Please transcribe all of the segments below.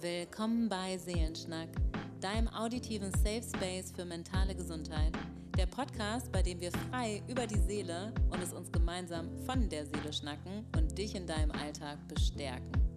Willkommen bei Seelenschnack, deinem auditiven Safe Space für mentale Gesundheit. Der Podcast, bei dem wir frei über die Seele und es uns gemeinsam von der Seele schnacken und dich in deinem Alltag bestärken.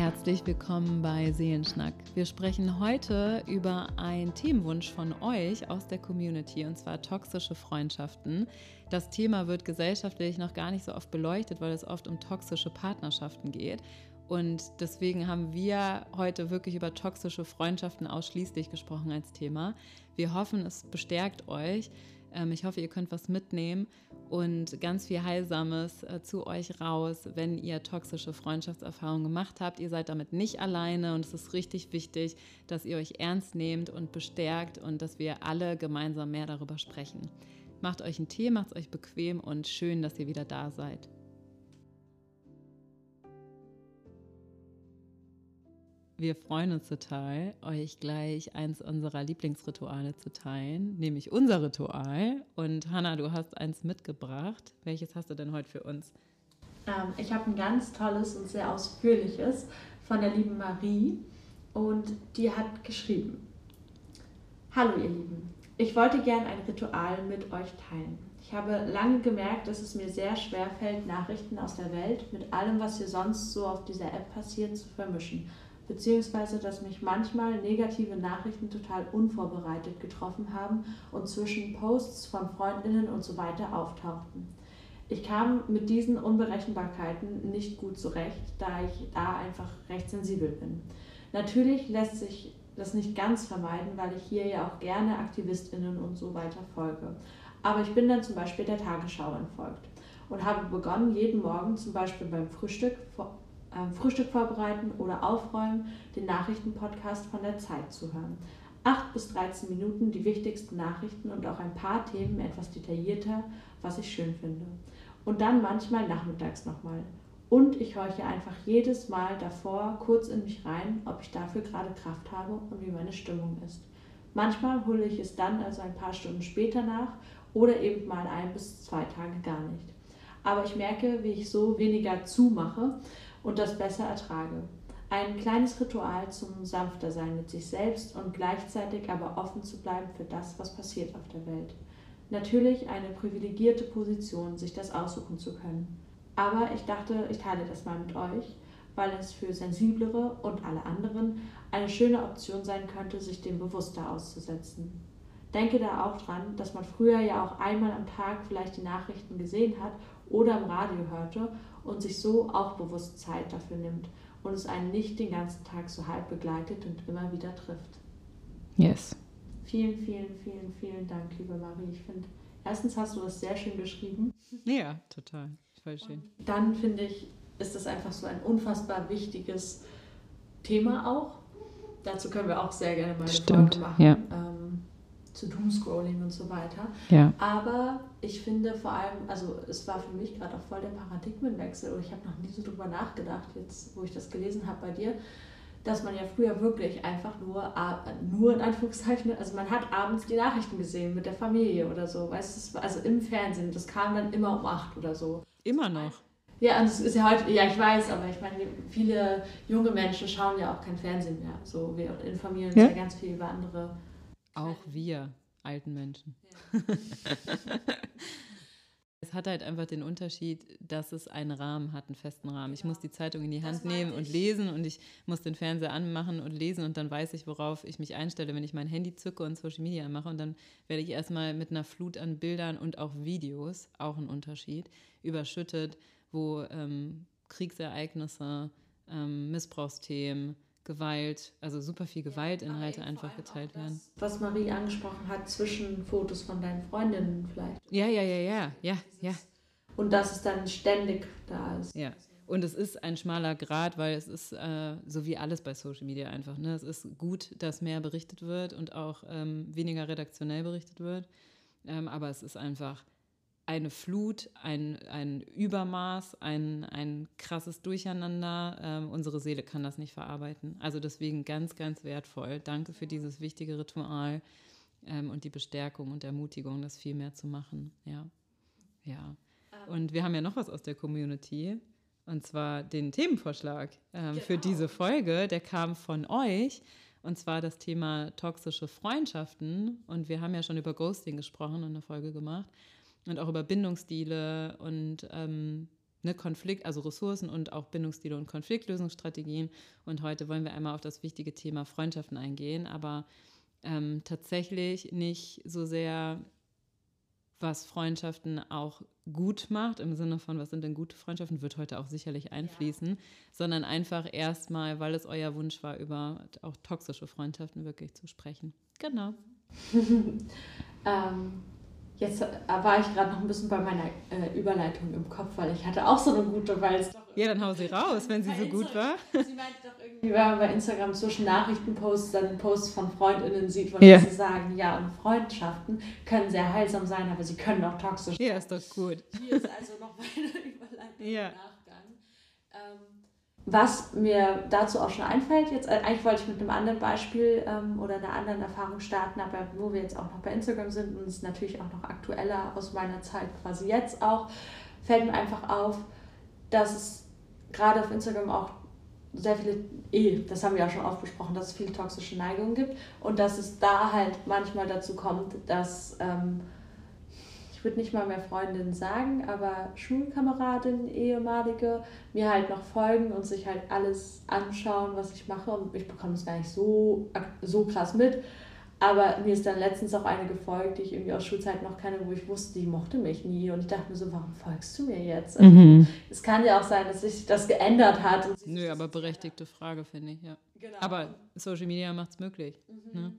Herzlich willkommen bei Seelenschnack. Wir sprechen heute über einen Themenwunsch von euch aus der Community und zwar toxische Freundschaften. Das Thema wird gesellschaftlich noch gar nicht so oft beleuchtet, weil es oft um toxische Partnerschaften geht. Und deswegen haben wir heute wirklich über toxische Freundschaften ausschließlich gesprochen als Thema. Wir hoffen, es bestärkt euch. Ähm, ich hoffe, ihr könnt was mitnehmen und ganz viel Heilsames äh, zu euch raus, wenn ihr toxische Freundschaftserfahrungen gemacht habt. Ihr seid damit nicht alleine und es ist richtig wichtig, dass ihr euch ernst nehmt und bestärkt und dass wir alle gemeinsam mehr darüber sprechen. Macht euch einen Tee, macht es euch bequem und schön, dass ihr wieder da seid. Wir freuen uns total, euch gleich eins unserer Lieblingsrituale zu teilen, nämlich unser Ritual. Und Hanna, du hast eins mitgebracht. Welches hast du denn heute für uns? Ähm, ich habe ein ganz tolles und sehr ausführliches von der lieben Marie und die hat geschrieben. Hallo ihr Lieben, ich wollte gern ein Ritual mit euch teilen. Ich habe lange gemerkt, dass es mir sehr schwer fällt, Nachrichten aus der Welt mit allem, was hier sonst so auf dieser App passiert, zu vermischen beziehungsweise dass mich manchmal negative Nachrichten total unvorbereitet getroffen haben und zwischen Posts von Freundinnen und so weiter auftauchten. Ich kam mit diesen Unberechenbarkeiten nicht gut zurecht, da ich da einfach recht sensibel bin. Natürlich lässt sich das nicht ganz vermeiden, weil ich hier ja auch gerne Aktivistinnen und so weiter folge. Aber ich bin dann zum Beispiel der Tagesschau entfolgt und habe begonnen, jeden Morgen zum Beispiel beim Frühstück äh, Frühstück vorbereiten oder aufräumen, den Nachrichtenpodcast von der Zeit zu hören. 8 bis 13 Minuten die wichtigsten Nachrichten und auch ein paar Themen etwas detaillierter, was ich schön finde. Und dann manchmal nachmittags nochmal. Und ich horche einfach jedes Mal davor kurz in mich rein, ob ich dafür gerade Kraft habe und wie meine Stimmung ist. Manchmal hole ich es dann also ein paar Stunden später nach oder eben mal ein bis zwei Tage gar nicht. Aber ich merke, wie ich so weniger zumache und das besser ertrage. Ein kleines Ritual zum sanfter sein mit sich selbst und gleichzeitig aber offen zu bleiben für das, was passiert auf der Welt. Natürlich eine privilegierte Position, sich das aussuchen zu können. Aber ich dachte, ich teile das mal mit euch, weil es für sensiblere und alle anderen eine schöne Option sein könnte, sich dem bewusster auszusetzen. Denke da auch dran, dass man früher ja auch einmal am Tag vielleicht die Nachrichten gesehen hat oder im Radio hörte und sich so auch bewusst Zeit dafür nimmt und es einen nicht den ganzen Tag so halb begleitet und immer wieder trifft. Yes. Vielen, vielen, vielen, vielen Dank, liebe Marie. Ich finde, erstens hast du das sehr schön geschrieben. Ja, total. Voll schön. Und dann finde ich, ist das einfach so ein unfassbar wichtiges Thema auch. Dazu können wir auch sehr gerne mal eine Stimmt, Folge machen. Ja. Zu Doomscrolling und so weiter. Ja. Aber ich finde vor allem, also es war für mich gerade auch voll der Paradigmenwechsel und ich habe noch nie so drüber nachgedacht, jetzt wo ich das gelesen habe bei dir, dass man ja früher wirklich einfach nur, nur in Anführungszeichen, also man hat abends die Nachrichten gesehen mit der Familie oder so, weißt du, also im Fernsehen, das kam dann immer um acht oder so. Immer noch. Ja, und es ist ja heute, ja, ich weiß, aber ich meine, viele junge Menschen schauen ja auch kein Fernsehen mehr. So, wir informieren uns ja, ja ganz viel über andere auch wir alten Menschen. Ja. es hat halt einfach den Unterschied, dass es einen Rahmen hat, einen festen Rahmen. Ich muss die Zeitung in die Hand nehmen und lesen und ich muss den Fernseher anmachen und lesen und dann weiß ich, worauf ich mich einstelle, wenn ich mein Handy zücke und Social Media anmache. Und dann werde ich erstmal mit einer Flut an Bildern und auch Videos, auch ein Unterschied, überschüttet, wo ähm, Kriegsereignisse, ähm, Missbrauchsthemen, Gewalt, also super viel Gewaltinhalte einfach geteilt werden. Was Marie angesprochen hat, zwischen Fotos von deinen Freundinnen vielleicht. Ja, ja, ja, ja, ja, ja. Und dass es dann ständig da ist. Ja. Und es ist ein schmaler Grad, weil es ist äh, so wie alles bei Social Media einfach. Ne? Es ist gut, dass mehr berichtet wird und auch ähm, weniger redaktionell berichtet wird. Ähm, aber es ist einfach eine Flut, ein, ein Übermaß, ein, ein krasses Durcheinander. Ähm, unsere Seele kann das nicht verarbeiten. Also deswegen ganz, ganz wertvoll. Danke für dieses wichtige Ritual ähm, und die Bestärkung und Ermutigung, das viel mehr zu machen. Ja. Ja. Ähm. Und wir haben ja noch was aus der Community. Und zwar den Themenvorschlag ähm, genau. für diese Folge. Der kam von euch. Und zwar das Thema toxische Freundschaften. Und wir haben ja schon über Ghosting gesprochen und eine Folge gemacht. Und auch über Bindungsstile und ähm, ne, Konflikt, also Ressourcen und auch Bindungsstile und Konfliktlösungsstrategien. Und heute wollen wir einmal auf das wichtige Thema Freundschaften eingehen, aber ähm, tatsächlich nicht so sehr was Freundschaften auch gut macht, im Sinne von, was sind denn gute Freundschaften, wird heute auch sicherlich einfließen, ja. sondern einfach erstmal, weil es euer Wunsch war, über auch toxische Freundschaften wirklich zu sprechen. Genau. ähm, Jetzt war ich gerade noch ein bisschen bei meiner äh, Überleitung im Kopf, weil ich hatte auch so eine gute, weil es doch. Ja, dann hau sie raus, wenn sie so gut war. Sie meinte doch irgendwie, wenn man bei Instagram zwischen Nachrichtenposts dann Posts von FreundInnen sieht, wo yeah. sie sagen, ja, und Freundschaften können sehr heilsam sein, aber sie können auch toxisch sein. Ja, ist doch gut. Hier ist also noch meine Überleitung ja. im Nachgang. Ähm, was mir dazu auch schon einfällt, jetzt äh, eigentlich wollte ich mit einem anderen Beispiel ähm, oder einer anderen Erfahrung starten, aber wo wir jetzt auch noch bei Instagram sind und es ist natürlich auch noch aktueller aus meiner Zeit quasi jetzt auch, fällt mir einfach auf, dass es gerade auf Instagram auch sehr viele, eh, das haben wir ja schon oft besprochen, dass es viele toxische Neigungen gibt und dass es da halt manchmal dazu kommt, dass ähm, ich würde nicht mal mehr Freundin sagen, aber Schulkameradin, ehemalige, mir halt noch folgen und sich halt alles anschauen, was ich mache. Und ich bekomme es gar nicht so, so krass mit. Aber mir ist dann letztens auch eine gefolgt, die ich irgendwie aus Schulzeit noch kenne, wo ich wusste, die mochte mich nie. Und ich dachte mir so, warum folgst du mir jetzt? Also, mhm. Es kann ja auch sein, dass sich das geändert hat. Nö, aber berechtigte Frage, finde ich, ja. Genau. Aber Social Media macht es möglich. Mhm. Ne?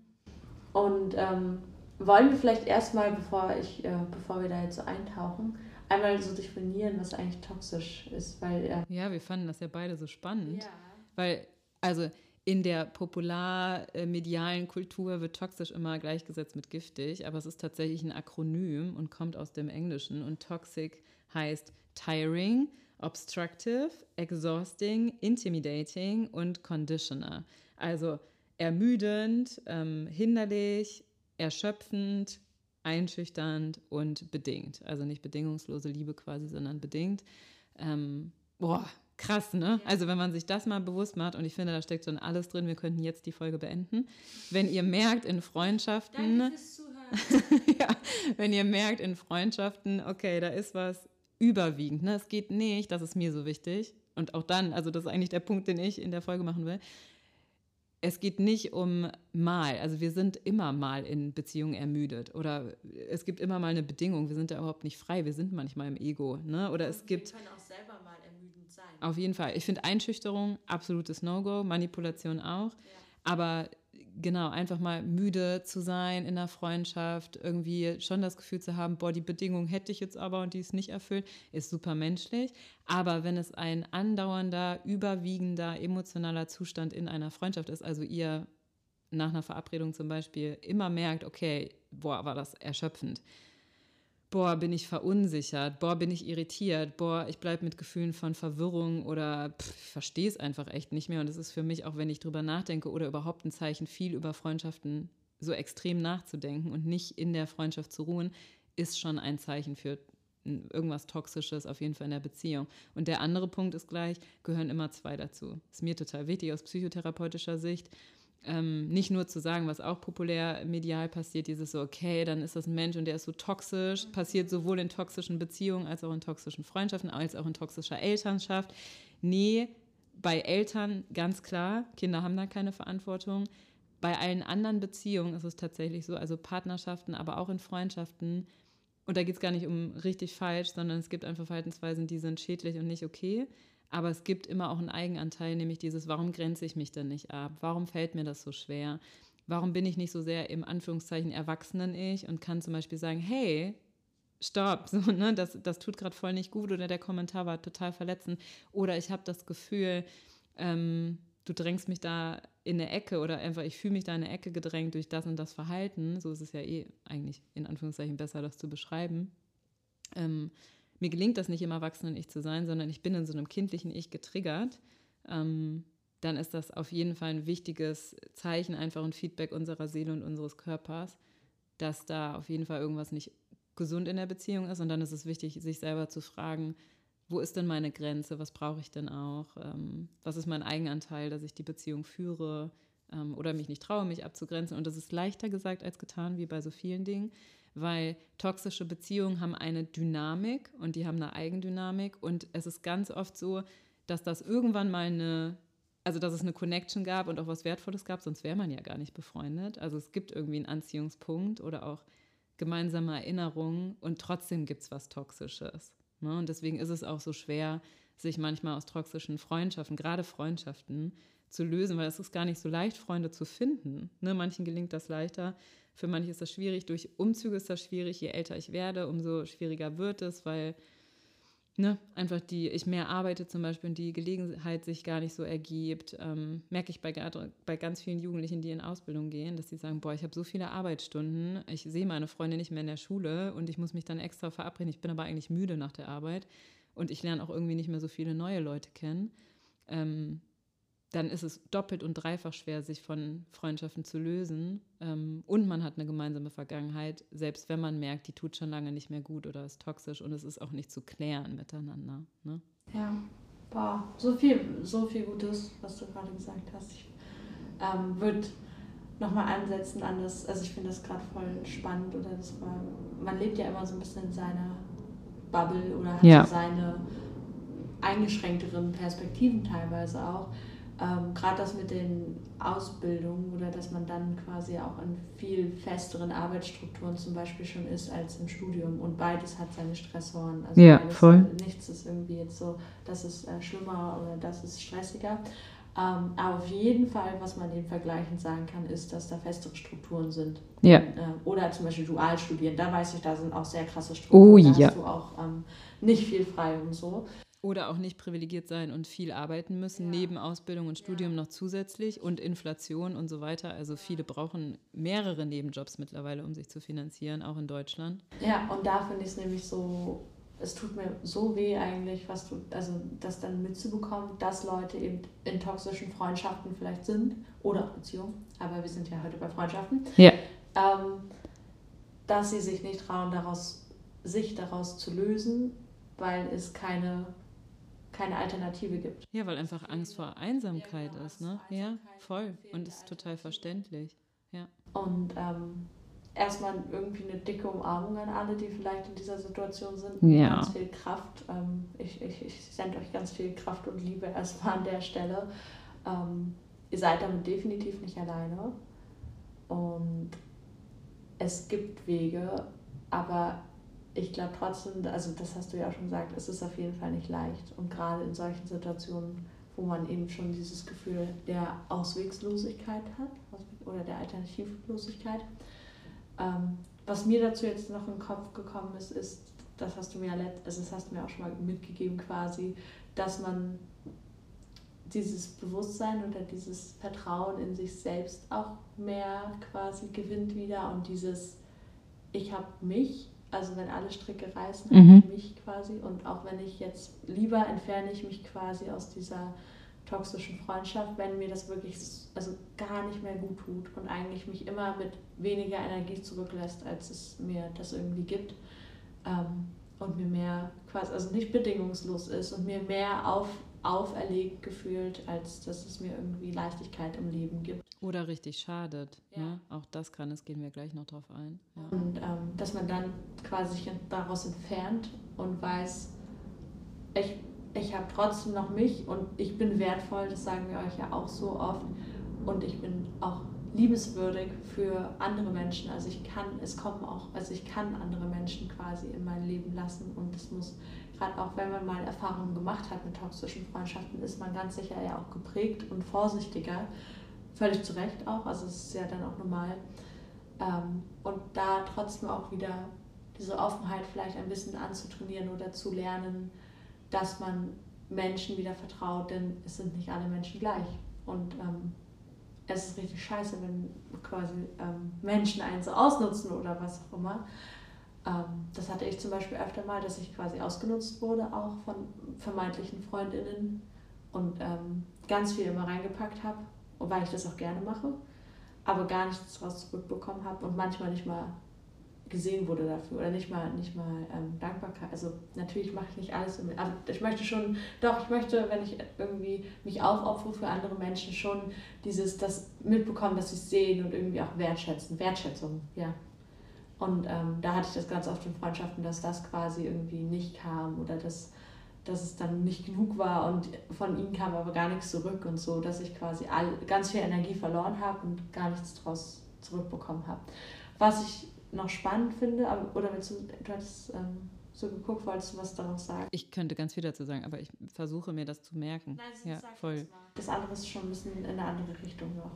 Und ähm, wollen wir vielleicht erstmal, bevor, ich, äh, bevor wir da jetzt so eintauchen, einmal so definieren, was eigentlich toxisch ist, weil... Äh ja, wir fanden das ja beide so spannend, ja. weil, also in der popular-medialen Kultur wird toxisch immer gleichgesetzt mit giftig, aber es ist tatsächlich ein Akronym und kommt aus dem Englischen und toxic heißt tiring, obstructive, exhausting, intimidating und conditioner. Also ermüdend, ähm, hinderlich, erschöpfend, einschüchternd und bedingt. Also nicht bedingungslose Liebe quasi, sondern bedingt. Ähm, boah, krass, ne? Also wenn man sich das mal bewusst macht, und ich finde, da steckt schon alles drin, wir könnten jetzt die Folge beenden. Wenn ihr merkt in Freundschaften, Danke fürs Zuhören. ja, wenn ihr merkt in Freundschaften, okay, da ist was überwiegend, ne? Es geht nicht, das ist mir so wichtig. Und auch dann, also das ist eigentlich der Punkt, den ich in der Folge machen will es geht nicht um mal. Also wir sind immer mal in Beziehungen ermüdet oder es gibt immer mal eine Bedingung. Wir sind da überhaupt nicht frei. Wir sind manchmal im Ego. Ne? Oder es gibt. Wir können auch selber mal ermüdend sein. Auf jeden Fall. Ich finde Einschüchterung absolutes No-Go, Manipulation auch. Ja. Aber genau, einfach mal müde zu sein in der Freundschaft, irgendwie schon das Gefühl zu haben, boah, die Bedingung hätte ich jetzt aber und die ist nicht erfüllt, ist super menschlich. Aber wenn es ein andauernder, überwiegender emotionaler Zustand in einer Freundschaft ist, also ihr nach einer Verabredung zum Beispiel immer merkt, okay, boah, war das erschöpfend boah, bin ich verunsichert, boah, bin ich irritiert, boah, ich bleibe mit Gefühlen von Verwirrung oder ich verstehe es einfach echt nicht mehr. Und es ist für mich auch, wenn ich drüber nachdenke oder überhaupt ein Zeichen, viel über Freundschaften so extrem nachzudenken und nicht in der Freundschaft zu ruhen, ist schon ein Zeichen für irgendwas Toxisches auf jeden Fall in der Beziehung. Und der andere Punkt ist gleich, gehören immer zwei dazu. Ist mir total wichtig aus psychotherapeutischer Sicht ähm, nicht nur zu sagen, was auch populär medial passiert, dieses so, okay, dann ist das ein Mensch und der ist so toxisch, passiert sowohl in toxischen Beziehungen als auch in toxischen Freundschaften, als auch in toxischer Elternschaft. Nee, bei Eltern ganz klar, Kinder haben da keine Verantwortung. Bei allen anderen Beziehungen ist es tatsächlich so, also Partnerschaften, aber auch in Freundschaften. Und da geht es gar nicht um richtig falsch, sondern es gibt einfach Verhaltensweisen, die sind schädlich und nicht okay. Aber es gibt immer auch einen Eigenanteil, nämlich dieses, warum grenze ich mich denn nicht ab? Warum fällt mir das so schwer? Warum bin ich nicht so sehr im Anführungszeichen Erwachsenen-Ich und kann zum Beispiel sagen, hey, stopp, so, ne, das, das tut gerade voll nicht gut oder der Kommentar war total verletzend oder ich habe das Gefühl, ähm, du drängst mich da in eine Ecke oder einfach ich fühle mich da in eine Ecke gedrängt durch das und das Verhalten, so ist es ja eh eigentlich in Anführungszeichen besser, das zu beschreiben. Ähm, mir gelingt das nicht im Erwachsenen-Ich zu sein, sondern ich bin in so einem kindlichen Ich getriggert, ähm, dann ist das auf jeden Fall ein wichtiges Zeichen, einfach ein Feedback unserer Seele und unseres Körpers, dass da auf jeden Fall irgendwas nicht gesund in der Beziehung ist. Und dann ist es wichtig, sich selber zu fragen, wo ist denn meine Grenze, was brauche ich denn auch, ähm, was ist mein Eigenanteil, dass ich die Beziehung führe ähm, oder mich nicht traue, mich abzugrenzen. Und das ist leichter gesagt als getan, wie bei so vielen Dingen, weil toxische Beziehungen haben eine Dynamik und die haben eine Eigendynamik. Und es ist ganz oft so, dass das irgendwann mal eine also dass es eine Connection gab und auch was Wertvolles gab, sonst wäre man ja gar nicht befreundet. Also es gibt irgendwie einen Anziehungspunkt oder auch gemeinsame Erinnerungen und trotzdem gibt es was Toxisches. Ne? Und deswegen ist es auch so schwer, sich manchmal aus toxischen Freundschaften, gerade Freundschaften, zu lösen, weil es ist gar nicht so leicht, Freunde zu finden. Ne? Manchen gelingt das leichter, für manche ist das schwierig. Durch Umzüge ist das schwierig. Je älter ich werde, umso schwieriger wird es, weil ne, einfach die, ich mehr arbeite zum Beispiel und die Gelegenheit sich gar nicht so ergibt, ähm, merke ich bei, bei ganz vielen Jugendlichen, die in Ausbildung gehen, dass sie sagen, boah, ich habe so viele Arbeitsstunden, ich sehe meine Freunde nicht mehr in der Schule und ich muss mich dann extra verabreden. Ich bin aber eigentlich müde nach der Arbeit und ich lerne auch irgendwie nicht mehr so viele neue Leute kennen. Ähm, dann ist es doppelt und dreifach schwer, sich von Freundschaften zu lösen. Ähm, und man hat eine gemeinsame Vergangenheit, selbst wenn man merkt, die tut schon lange nicht mehr gut oder ist toxisch und es ist auch nicht zu klären miteinander. Ne? Ja, boah, so viel, so viel Gutes, was du gerade gesagt hast. Ich ähm, würde nochmal ansetzen an das, also ich finde das gerade voll spannend oder das war, man lebt ja immer so ein bisschen in seiner Bubble oder hat ja. so seine eingeschränkteren Perspektiven teilweise auch ähm, gerade das mit den Ausbildungen oder dass man dann quasi auch in viel festeren Arbeitsstrukturen zum Beispiel schon ist als im Studium und beides hat seine Stressoren. Also ja, voll. Nichts ist irgendwie jetzt so, das ist äh, schlimmer oder das ist stressiger. Ähm, aber auf jeden Fall, was man dem vergleichend sagen kann, ist, dass da festere Strukturen sind. Ja. Äh, oder zum Beispiel dual studieren, da weiß ich, da sind auch sehr krasse Strukturen. Oh ja. Da hast du auch ähm, nicht viel frei und so. Oder auch nicht privilegiert sein und viel arbeiten müssen, ja. neben Ausbildung und Studium ja. noch zusätzlich und Inflation und so weiter. Also viele brauchen mehrere Nebenjobs mittlerweile, um sich zu finanzieren, auch in Deutschland. Ja, und da finde ich es nämlich so, es tut mir so weh eigentlich, was du, also das dann mitzubekommen, dass Leute eben in toxischen Freundschaften vielleicht sind oder Beziehungen, aber wir sind ja heute bei Freundschaften. Ja. Ähm, dass sie sich nicht trauen, daraus, sich daraus zu lösen, weil es keine keine Alternative gibt. Ja, weil einfach Angst vor Einsamkeit ja, ist, ne? Ja, voll. Und ist total verständlich. Ja. Und ähm, erstmal irgendwie eine dicke Umarmung an alle, die vielleicht in dieser Situation sind. Ja. Ganz viel Kraft. Ähm, ich ich, ich sende euch ganz viel Kraft und Liebe erstmal an der Stelle. Ähm, ihr seid damit definitiv nicht alleine. Und es gibt Wege, aber ich glaube trotzdem, also das hast du ja auch schon gesagt, es ist auf jeden Fall nicht leicht. Und gerade in solchen Situationen, wo man eben schon dieses Gefühl der Auswegslosigkeit hat oder der Alternativlosigkeit. Ähm, was mir dazu jetzt noch in den Kopf gekommen ist, ist, das hast du mir also das hast du mir auch schon mal mitgegeben quasi, dass man dieses Bewusstsein oder dieses Vertrauen in sich selbst auch mehr quasi gewinnt wieder und dieses ich habe mich also wenn alle Stricke reißen, mhm. habe ich mich quasi. Und auch wenn ich jetzt lieber entferne ich mich quasi aus dieser toxischen Freundschaft, wenn mir das wirklich also gar nicht mehr gut tut und eigentlich mich immer mit weniger Energie zurücklässt, als es mir das irgendwie gibt. Ähm, und mir mehr quasi, also nicht bedingungslos ist und mir mehr auf, auferlegt gefühlt, als dass es mir irgendwie Leichtigkeit im Leben gibt. Oder richtig schadet. Ja. Ne? Auch das kann es, gehen wir gleich noch drauf ein. Ja. Und ähm, dass man dann quasi sich daraus entfernt und weiß, ich, ich habe trotzdem noch mich und ich bin wertvoll, das sagen wir euch ja auch so oft. Und ich bin auch liebenswürdig für andere Menschen. Also ich kann, es kommen auch, also ich kann andere Menschen quasi in mein Leben lassen und es muss, gerade auch wenn man mal Erfahrungen gemacht hat mit toxischen Freundschaften, ist man ganz sicher ja auch geprägt und vorsichtiger Völlig zu Recht auch, also es ist ja dann auch normal. Ähm, und da trotzdem auch wieder diese Offenheit vielleicht ein bisschen anzutrainieren oder zu lernen, dass man Menschen wieder vertraut, denn es sind nicht alle Menschen gleich. Und ähm, es ist richtig scheiße, wenn quasi ähm, Menschen einen so ausnutzen oder was auch immer. Ähm, das hatte ich zum Beispiel öfter mal, dass ich quasi ausgenutzt wurde, auch von vermeintlichen Freundinnen und ähm, ganz viel immer reingepackt habe weil ich das auch gerne mache, aber gar nichts daraus zurückbekommen habe und manchmal nicht mal gesehen wurde dafür oder nicht mal, nicht mal ähm, Dankbarkeit. Also natürlich mache ich nicht alles, aber ich möchte schon, doch, ich möchte, wenn ich irgendwie mich aufopfere für andere Menschen, schon dieses, das mitbekommen, dass sie es sehen und irgendwie auch wertschätzen. Wertschätzung, ja. Und ähm, da hatte ich das ganz oft in Freundschaften, dass das quasi irgendwie nicht kam oder dass, dass es dann nicht genug war und von ihnen kam aber gar nichts zurück und so, dass ich quasi all, ganz viel Energie verloren habe und gar nichts daraus zurückbekommen habe. Was ich noch spannend finde, aber, oder willst du, du hattest ähm, so geguckt, wolltest du was daraus sagen? Ich könnte ganz viel dazu sagen, aber ich versuche mir das zu merken. Nein, ja, voll. Das andere ist schon ein bisschen in eine andere Richtung noch.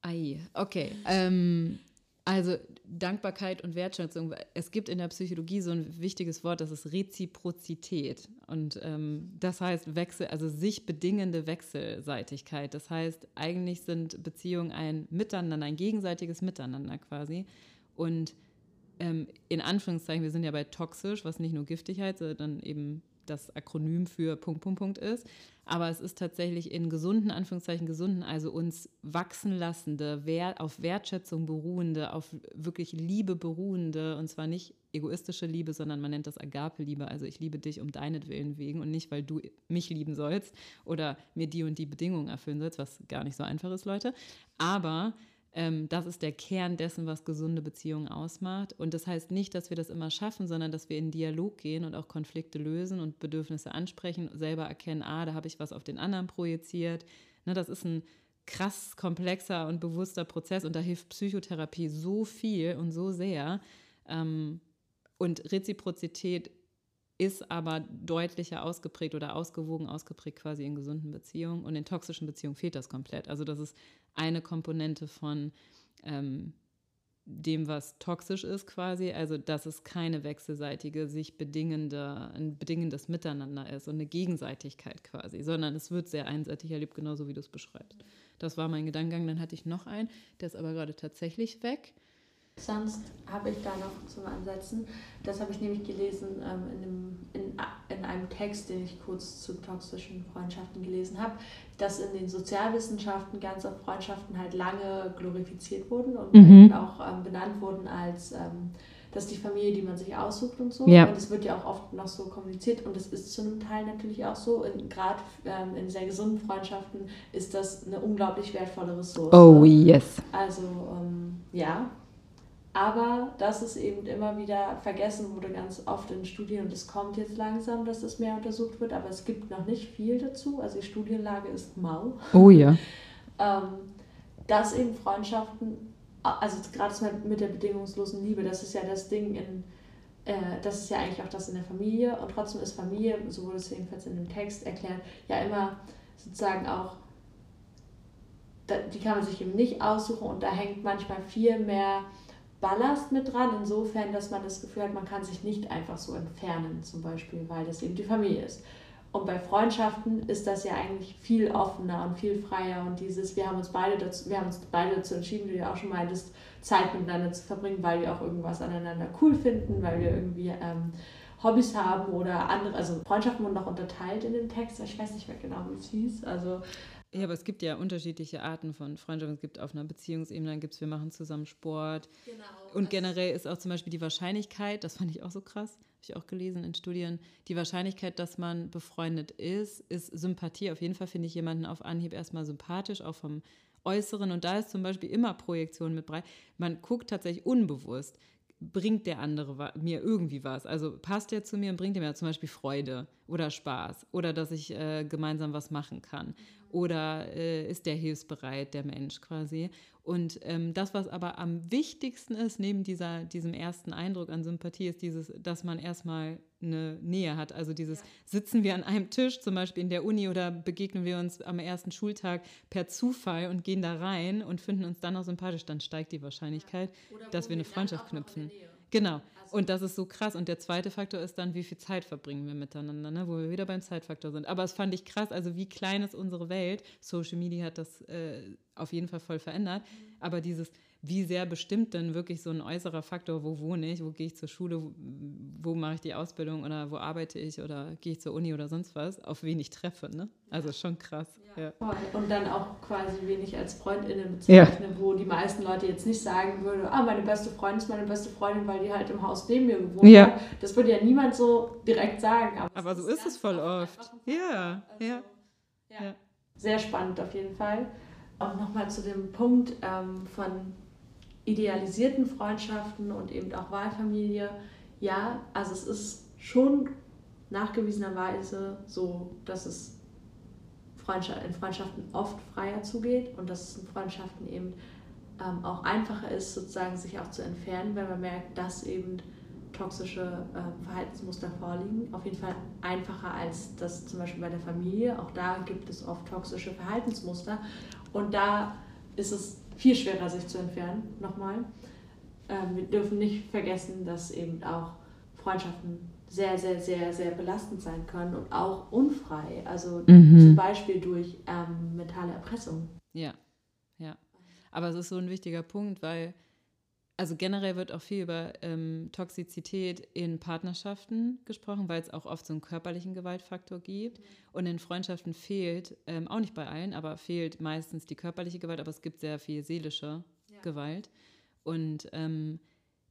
Ei, okay. Ähm, also Dankbarkeit und Wertschätzung. Es gibt in der Psychologie so ein wichtiges Wort, das ist Reziprozität. Und ähm, das heißt Wechsel, also sich bedingende Wechselseitigkeit. Das heißt, eigentlich sind Beziehungen ein Miteinander, ein gegenseitiges Miteinander quasi. Und ähm, in Anführungszeichen, wir sind ja bei toxisch, was nicht nur Giftigkeit, sondern eben das Akronym für Punkt, Punkt, Punkt ist. Aber es ist tatsächlich in gesunden, Anführungszeichen gesunden, also uns wachsen lassende, auf Wertschätzung beruhende, auf wirklich Liebe beruhende, und zwar nicht egoistische Liebe, sondern man nennt das Agape-Liebe. Also ich liebe dich um deinetwillen wegen und nicht, weil du mich lieben sollst oder mir die und die Bedingungen erfüllen sollst, was gar nicht so einfach ist, Leute. Aber ähm, das ist der Kern dessen, was gesunde Beziehungen ausmacht. Und das heißt nicht, dass wir das immer schaffen, sondern dass wir in Dialog gehen und auch Konflikte lösen und Bedürfnisse ansprechen, selber erkennen, ah, da habe ich was auf den anderen projiziert. Ne, das ist ein krass komplexer und bewusster Prozess und da hilft Psychotherapie so viel und so sehr. Ähm, und Reziprozität ist aber deutlicher ausgeprägt oder ausgewogen ausgeprägt quasi in gesunden Beziehungen und in toxischen Beziehungen fehlt das komplett. Also das ist eine Komponente von ähm, dem, was toxisch ist quasi, also dass es keine wechselseitige, sich bedingende, ein bedingendes Miteinander ist und eine Gegenseitigkeit quasi, sondern es wird sehr einseitig erlebt, genauso wie du es beschreibst. Das war mein Gedankengang. Dann hatte ich noch einen, der ist aber gerade tatsächlich weg. Sonst habe ich da noch zum Ansetzen, das habe ich nämlich gelesen ähm, in, einem, in, in einem Text, den ich kurz zu toxischen Freundschaften gelesen habe, dass in den Sozialwissenschaften ganz oft Freundschaften halt lange glorifiziert wurden und mhm. auch ähm, benannt wurden als ähm, das ist die Familie, die man sich aussucht und so. Ja. Und es wird ja auch oft noch so kommuniziert und es ist zu einem Teil natürlich auch so. Gerade ähm, in sehr gesunden Freundschaften ist das eine unglaublich wertvolle Ressource. Oh yes. Also ähm, ja, aber das ist eben immer wieder vergessen wurde ganz oft in Studien und es kommt jetzt langsam, dass das mehr untersucht wird, aber es gibt noch nicht viel dazu. Also die Studienlage ist mau. Oh ja. ähm, dass eben Freundschaften, also gerade mit der bedingungslosen Liebe, das ist ja das Ding in, äh, das ist ja eigentlich auch das in der Familie und trotzdem ist Familie, so wurde es jedenfalls in dem Text erklärt, ja immer sozusagen auch die kann man sich eben nicht aussuchen und da hängt manchmal viel mehr Ballast mit dran, insofern, dass man das Gefühl hat, man kann sich nicht einfach so entfernen, zum Beispiel, weil das eben die Familie ist. Und bei Freundschaften ist das ja eigentlich viel offener und viel freier und dieses, wir haben uns beide dazu, wir haben uns beide dazu entschieden, wie du ja auch schon meintest, Zeit miteinander zu verbringen, weil wir auch irgendwas aneinander cool finden, weil wir irgendwie ähm, Hobbys haben oder andere, also Freundschaften wurden noch unterteilt in dem Text, ich weiß nicht mehr genau, wie es hieß. Also ja, aber es gibt ja unterschiedliche Arten von Freundschaften. Es gibt auf einer Beziehungsebene, dann gibt es, wir machen zusammen Sport. Genau. Und generell ist auch zum Beispiel die Wahrscheinlichkeit, das fand ich auch so krass, habe ich auch gelesen in Studien, die Wahrscheinlichkeit, dass man befreundet ist, ist Sympathie. Auf jeden Fall finde ich jemanden auf Anhieb erstmal sympathisch, auch vom Äußeren. Und da ist zum Beispiel immer Projektion mit bei. Man guckt tatsächlich unbewusst bringt der andere mir irgendwie was? Also passt der zu mir und bringt er mir zum Beispiel Freude oder Spaß oder dass ich äh, gemeinsam was machen kann oder äh, ist der hilfsbereit, der Mensch quasi. Und ähm, das, was aber am wichtigsten ist, neben dieser, diesem ersten Eindruck an Sympathie, ist dieses, dass man erstmal eine Nähe hat. Also dieses, ja. sitzen wir an einem Tisch, zum Beispiel in der Uni, oder begegnen wir uns am ersten Schultag per Zufall und gehen da rein und finden uns dann auch sympathisch, dann steigt die Wahrscheinlichkeit, ja. dass wir eine Freundschaft knüpfen. Genau. Und das ist so krass. Und der zweite Faktor ist dann, wie viel Zeit verbringen wir miteinander, ne? wo wir wieder beim Zeitfaktor sind. Aber es fand ich krass, also wie klein ist unsere Welt. Social Media hat das äh, auf jeden Fall voll verändert. Aber dieses, wie sehr bestimmt denn wirklich so ein äußerer Faktor, wo wohne ich, wo gehe ich zur Schule, wo, wo mache ich die Ausbildung oder wo arbeite ich oder gehe ich zur Uni oder sonst was, auf wen ich treffe. Ne? Also schon krass. Ja. ja. Und dann auch quasi wenig als Freundinnen bezeichnen, ja. wo die meisten Leute jetzt nicht sagen würden, ah, meine beste Freundin ist meine beste Freundin, weil die halt im Haus neben mir gewohnt ja. hat. Das würde ja niemand so direkt sagen. Aber, aber so ist es voll oft. Ja, also, ja. ja. Sehr spannend auf jeden Fall. Auch nochmal zu dem Punkt ähm, von idealisierten Freundschaften und eben auch Wahlfamilie. Ja, also es ist schon nachgewiesenerweise so, dass es in Freundschaften oft freier zugeht und dass es in Freundschaften eben ähm, auch einfacher ist, sozusagen sich auch zu entfernen, wenn man merkt, dass eben toxische äh, Verhaltensmuster vorliegen. Auf jeden Fall einfacher als das zum Beispiel bei der Familie. Auch da gibt es oft toxische Verhaltensmuster. Und da ist es viel schwerer, sich zu entfernen, nochmal. Ähm, wir dürfen nicht vergessen, dass eben auch Freundschaften sehr, sehr, sehr, sehr belastend sein können und auch unfrei. Also mhm. zum Beispiel durch ähm, mentale Erpressung. Ja, ja. Aber es ist so ein wichtiger Punkt, weil also generell wird auch viel über ähm, Toxizität in Partnerschaften gesprochen, weil es auch oft so einen körperlichen Gewaltfaktor gibt. Und in Freundschaften fehlt, ähm, auch nicht bei allen, aber fehlt meistens die körperliche Gewalt, aber es gibt sehr viel seelische ja. Gewalt. Und ähm,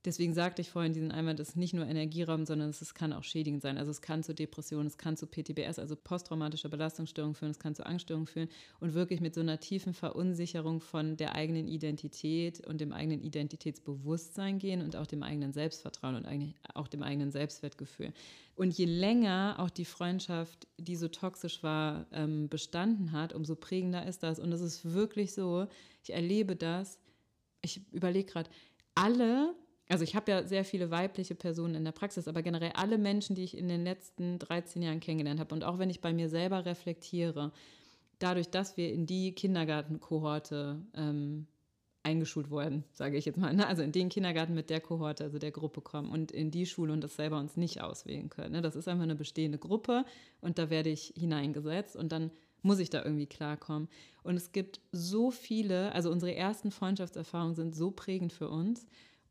Deswegen sagte ich vorhin diesen Einwand, es ist nicht nur Energieraum, sondern es kann auch schädigend sein. Also es kann zu Depressionen, es kann zu PTBS, also posttraumatischer Belastungsstörung führen, es kann zu Angststörungen führen und wirklich mit so einer tiefen Verunsicherung von der eigenen Identität und dem eigenen Identitätsbewusstsein gehen und auch dem eigenen Selbstvertrauen und eigentlich auch dem eigenen Selbstwertgefühl. Und je länger auch die Freundschaft, die so toxisch war, ähm, bestanden hat, umso prägender ist das. Und es ist wirklich so, ich erlebe das, ich überlege gerade, alle also ich habe ja sehr viele weibliche Personen in der Praxis, aber generell alle Menschen, die ich in den letzten 13 Jahren kennengelernt habe und auch wenn ich bei mir selber reflektiere, dadurch, dass wir in die Kindergartenkohorte ähm, eingeschult wurden, sage ich jetzt mal, ne? also in den Kindergarten mit der Kohorte, also der Gruppe kommen und in die Schule und das selber uns nicht auswählen können. Ne? Das ist einfach eine bestehende Gruppe und da werde ich hineingesetzt und dann muss ich da irgendwie klarkommen. Und es gibt so viele, also unsere ersten Freundschaftserfahrungen sind so prägend für uns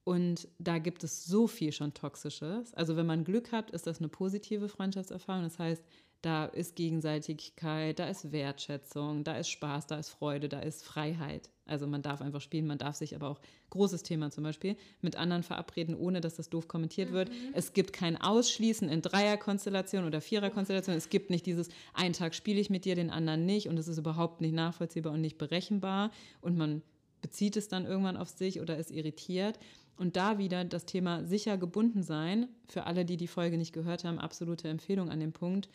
und da gibt es so viel schon Toxisches. Also wenn man Glück hat, ist das eine positive Freundschaftserfahrung. Das heißt, da ist Gegenseitigkeit, da ist Wertschätzung, da ist Spaß, da ist Freude, da ist Freiheit. Also man darf einfach spielen, man darf sich aber auch, großes Thema zum Beispiel, mit anderen verabreden, ohne dass das doof kommentiert mhm. wird. Es gibt kein Ausschließen in Dreierkonstellationen oder Viererkonstellationen. Es gibt nicht dieses, einen Tag spiele ich mit dir, den anderen nicht und es ist überhaupt nicht nachvollziehbar und nicht berechenbar und man bezieht es dann irgendwann auf sich oder ist irritiert. Und da wieder das Thema sicher gebunden sein, für alle, die die Folge nicht gehört haben, absolute Empfehlung an dem Punkt.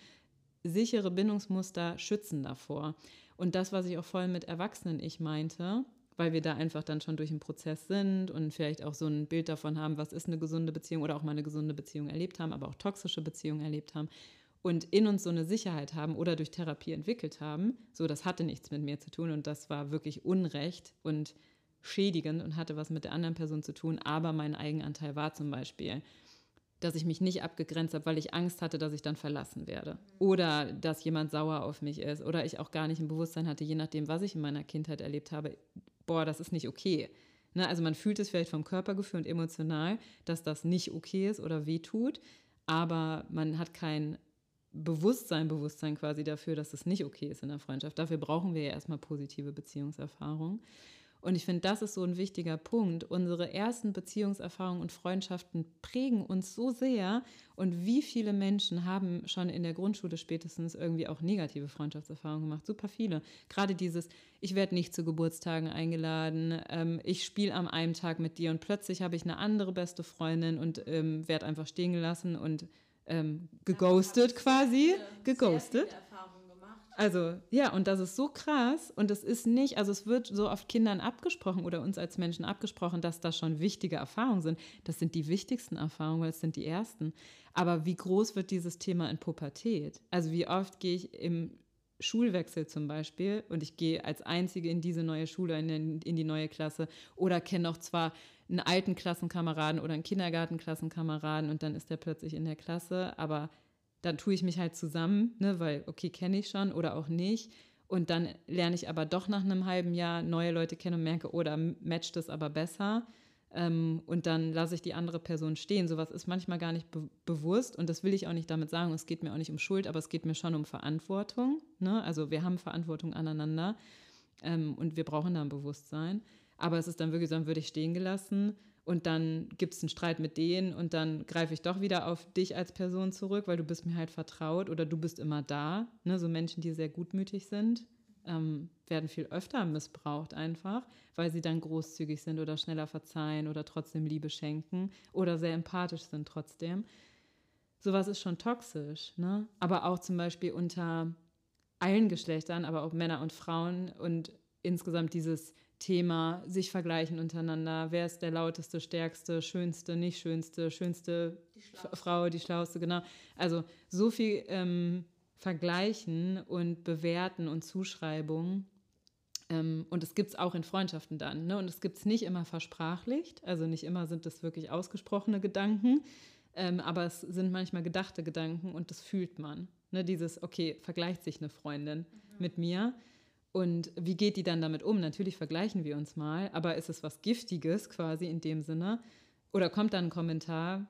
Sichere Bindungsmuster schützen davor. Und das, was ich auch voll mit Erwachsenen-Ich meinte, weil wir da einfach dann schon durch den Prozess sind und vielleicht auch so ein Bild davon haben, was ist eine gesunde Beziehung oder auch mal eine gesunde Beziehung erlebt haben, aber auch toxische Beziehungen erlebt haben und in uns so eine Sicherheit haben oder durch Therapie entwickelt haben, so das hatte nichts mit mir zu tun und das war wirklich Unrecht und schädigend und hatte was mit der anderen Person zu tun, aber mein Eigenanteil war zum Beispiel, dass ich mich nicht abgegrenzt habe, weil ich Angst hatte, dass ich dann verlassen werde. Oder dass jemand sauer auf mich ist. Oder ich auch gar nicht im Bewusstsein hatte, je nachdem, was ich in meiner Kindheit erlebt habe, boah, das ist nicht okay. Ne? Also man fühlt es vielleicht vom Körpergefühl und emotional, dass das nicht okay ist oder wehtut, aber man hat kein Bewusstsein, Bewusstsein quasi dafür, dass es nicht okay ist in der Freundschaft. Dafür brauchen wir ja erstmal positive Beziehungserfahrungen. Und ich finde, das ist so ein wichtiger Punkt. Unsere ersten Beziehungserfahrungen und Freundschaften prägen uns so sehr. Und wie viele Menschen haben schon in der Grundschule spätestens irgendwie auch negative Freundschaftserfahrungen gemacht? Super viele. Gerade dieses, ich werde nicht zu Geburtstagen eingeladen, ähm, ich spiele am einen Tag mit dir und plötzlich habe ich eine andere beste Freundin und ähm, werde einfach stehen gelassen und ähm, geghostet quasi. Geghostet. Also ja, und das ist so krass und es ist nicht, also es wird so oft Kindern abgesprochen oder uns als Menschen abgesprochen, dass das schon wichtige Erfahrungen sind. Das sind die wichtigsten Erfahrungen, weil es sind die ersten. Aber wie groß wird dieses Thema in Pubertät? Also wie oft gehe ich im Schulwechsel zum Beispiel und ich gehe als Einzige in diese neue Schule, in, die neue Klasse oder kenne noch zwar einen alten Klassenkameraden oder einen Kindergartenklassenkameraden und dann ist der plötzlich in der Klasse, aber dann tue ich mich halt zusammen, ne, weil, okay, kenne ich schon oder auch nicht. Und dann lerne ich aber doch nach einem halben Jahr neue Leute kennen und merke, oh, da matcht es aber besser. Ähm, und dann lasse ich die andere Person stehen. Sowas ist manchmal gar nicht be bewusst und das will ich auch nicht damit sagen. Es geht mir auch nicht um Schuld, aber es geht mir schon um Verantwortung. Ne? Also wir haben Verantwortung aneinander ähm, und wir brauchen da ein Bewusstsein. Aber es ist dann wirklich so, dann würde ich stehen gelassen und dann gibt es einen Streit mit denen und dann greife ich doch wieder auf dich als Person zurück, weil du bist mir halt vertraut oder du bist immer da. Ne? So Menschen, die sehr gutmütig sind, ähm, werden viel öfter missbraucht einfach, weil sie dann großzügig sind oder schneller verzeihen oder trotzdem Liebe schenken oder sehr empathisch sind trotzdem. Sowas ist schon toxisch, ne? Aber auch zum Beispiel unter allen Geschlechtern, aber auch Männer und Frauen und insgesamt dieses Thema sich vergleichen untereinander. Wer ist der lauteste, stärkste, schönste, nicht schönste, schönste die Frau, die schlauste, genau. Also so viel ähm, Vergleichen und Bewerten und Zuschreibungen. Ähm, und es gibt es auch in Freundschaften dann. Ne? Und es gibt es nicht immer versprachlicht. Also nicht immer sind das wirklich ausgesprochene Gedanken. Ähm, aber es sind manchmal gedachte Gedanken und das fühlt man. Ne? Dieses, okay, vergleicht sich eine Freundin mhm. mit mir und wie geht die dann damit um? Natürlich vergleichen wir uns mal, aber ist es was Giftiges quasi in dem Sinne? Oder kommt dann ein Kommentar,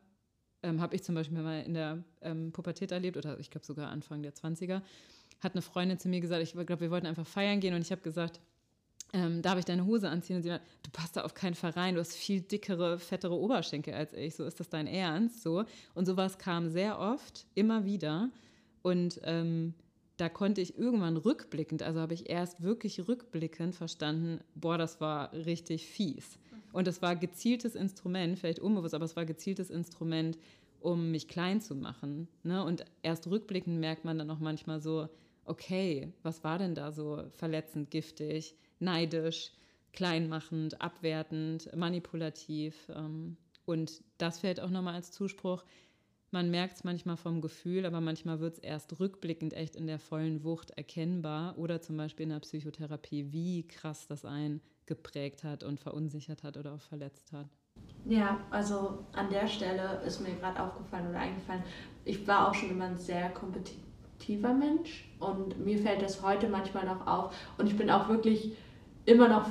ähm, habe ich zum Beispiel mal in der ähm, Pubertät erlebt, oder ich glaube sogar Anfang der 20er, hat eine Freundin zu mir gesagt, ich glaube, wir wollten einfach feiern gehen und ich habe gesagt, ähm, darf ich deine Hose anziehen? Und sie hat, du passt da auf keinen Fall rein, du hast viel dickere, fettere Oberschenkel als ich, so ist das dein Ernst? So. Und sowas kam sehr oft, immer wieder. Und ähm, da konnte ich irgendwann rückblickend, also habe ich erst wirklich rückblickend verstanden, boah, das war richtig fies. Und das war gezieltes Instrument, vielleicht unbewusst, aber es war gezieltes Instrument, um mich klein zu machen. Ne? Und erst rückblickend merkt man dann auch manchmal so, okay, was war denn da so verletzend, giftig, neidisch, kleinmachend, abwertend, manipulativ. Ähm, und das fällt auch nochmal als Zuspruch man merkt es manchmal vom Gefühl, aber manchmal wird es erst rückblickend echt in der vollen Wucht erkennbar oder zum Beispiel in der Psychotherapie, wie krass das einen geprägt hat und verunsichert hat oder auch verletzt hat. Ja, also an der Stelle ist mir gerade aufgefallen oder eingefallen, ich war auch schon immer ein sehr kompetitiver Mensch und mir fällt das heute manchmal noch auf und ich bin auch wirklich immer noch,